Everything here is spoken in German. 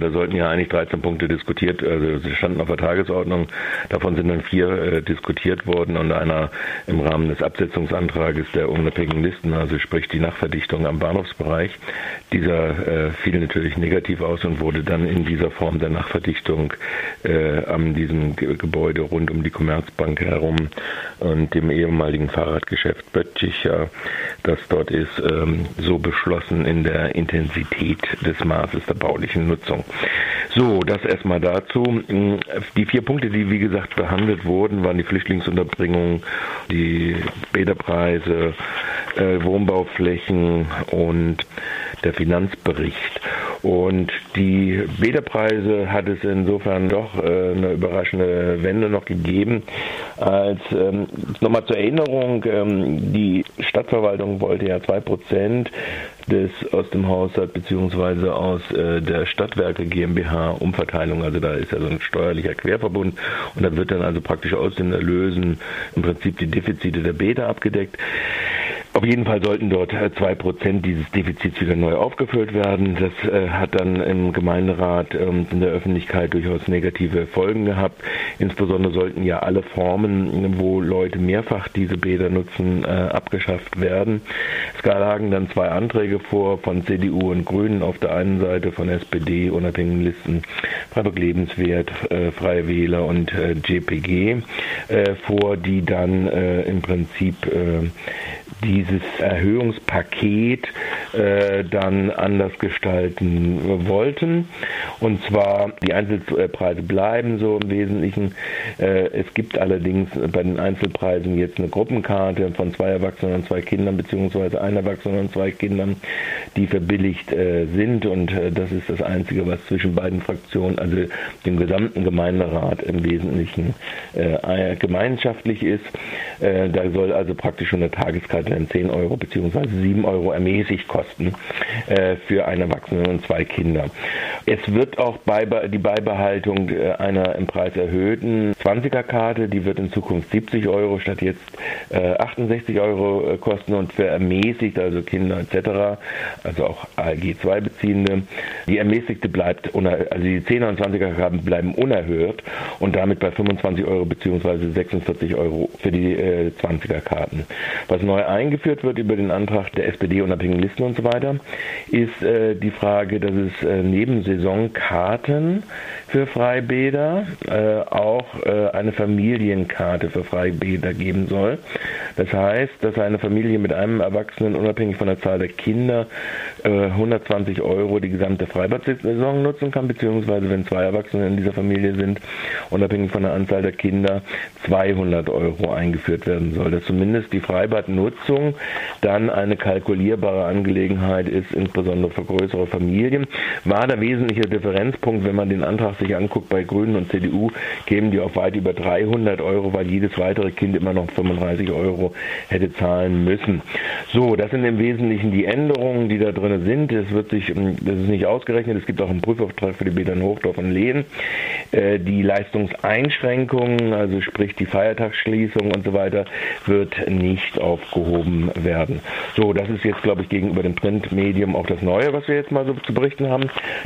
Da sollten ja eigentlich 13 Punkte diskutiert, also sie standen auf der Tagesordnung. Davon sind dann vier äh, diskutiert worden und einer im Rahmen des Absetzungsantrages der unabhängigen Listen, also sprich die Nachverdichtung am Bahnhofsbereich. Dieser äh, fiel natürlich negativ aus und wurde dann in dieser Form der Nachverdichtung äh, an diesem Ge Gebäude rund um die Commerzbank herum und dem ehemaligen Fahrradgeschäft Böttcher, das dort ist, ähm, so beschlossen in der Intensität des Maßes der baulichen Nutzung. So, das erstmal dazu. Die vier Punkte, die wie gesagt behandelt wurden, waren die Flüchtlingsunterbringung, die Bäderpreise, äh, Wohnbauflächen und der Finanzbericht. Und die Bäderpreise hat es insofern doch äh, eine überraschende Wende noch gegeben, als ähm, nochmal zur Erinnerung, ähm, die Stadtverwaltung wollte ja zwei Prozent des aus dem Haushalt beziehungsweise aus äh, der Stadtwerke GmbH Umverteilung, also da ist ja so ein steuerlicher Querverbund und da wird dann also praktisch aus den Erlösen im Prinzip die Defizite der Bäder abgedeckt. Auf jeden Fall sollten dort äh, zwei Prozent dieses Defizits wieder neu aufgefüllt werden. Das äh, hat dann im Gemeinderat ähm, in der Öffentlichkeit durchaus negative Folgen gehabt. Insbesondere sollten ja alle Formen, wo Leute mehrfach diese Bäder nutzen, äh, abgeschafft werden. Es lagen dann zwei Anträge vor von CDU und Grünen auf der einen Seite, von SPD, unabhängigen Listen, Freiburg Lebenswert, Freie Wähler und JPG vor, die dann im Prinzip dieses Erhöhungspaket äh, dann anders gestalten wollten. Und zwar die Einzelpreise bleiben so im Wesentlichen. Äh, es gibt allerdings bei den Einzelpreisen jetzt eine Gruppenkarte von zwei Erwachsenen und zwei Kindern beziehungsweise ein Erwachsenen und zwei Kindern, die verbilligt äh, sind. Und das ist das Einzige, was zwischen beiden Fraktionen, also dem gesamten Gemeinderat im Wesentlichen gemeinschaftlich ist. Da soll also praktisch schon eine Tageskarte in 10 Euro bzw. 7 Euro ermäßigt kosten äh, für einen Erwachsenen und zwei Kinder. Es wird auch beibe die Beibehaltung äh, einer im Preis erhöhten 20er-Karte, die wird in Zukunft 70 Euro statt jetzt äh, 68 Euro äh, kosten und für ermäßigt, also Kinder etc., also auch ALG 2 Beziehende, die ermäßigte bleibt, also die 10er und 20er-Karten bleiben unerhört und damit bei 25 Euro bzw. 46 Euro für die äh, 20er-Karten. Was neu eingeführt wird über den Antrag der SPD unabhängigen Listen und so weiter, ist äh, die Frage, dass es äh, neben Saisonkarten für Freibäder äh, auch äh, eine Familienkarte für Freibäder geben soll. Das heißt, dass eine Familie mit einem Erwachsenen unabhängig von der Zahl der Kinder äh, 120 Euro die gesamte Freibad-Saison nutzen kann, beziehungsweise wenn zwei Erwachsene in dieser Familie sind, unabhängig von der Anzahl der Kinder 200 Euro eingeführt werden soll. Dass zumindest die Freibadnutzung dann eine kalkulierbare Angelegenheit ist, insbesondere für größere Familien. War der wesentliche Differenzpunkt, wenn man den Antrag sich anguckt bei Grünen und CDU, kämen die auf weit über 300 Euro, weil jedes weitere Kind immer noch 35 Euro hätte zahlen müssen. So, das sind im Wesentlichen die Änderungen, die da drin sind. Es wird sich, ähm, das ist nicht ausgerechnet, es gibt auch einen Prüfauftrag für die Bäder in Hochdorf und Lehen. Äh, die Leistungseinschränkungen, also sprich die Feiertagsschließung und so weiter, wird nicht aufgehoben werden. So, das ist jetzt, glaube ich, gegenüber dem Printmedium auch das Neue, was wir jetzt mal so zu berichten haben.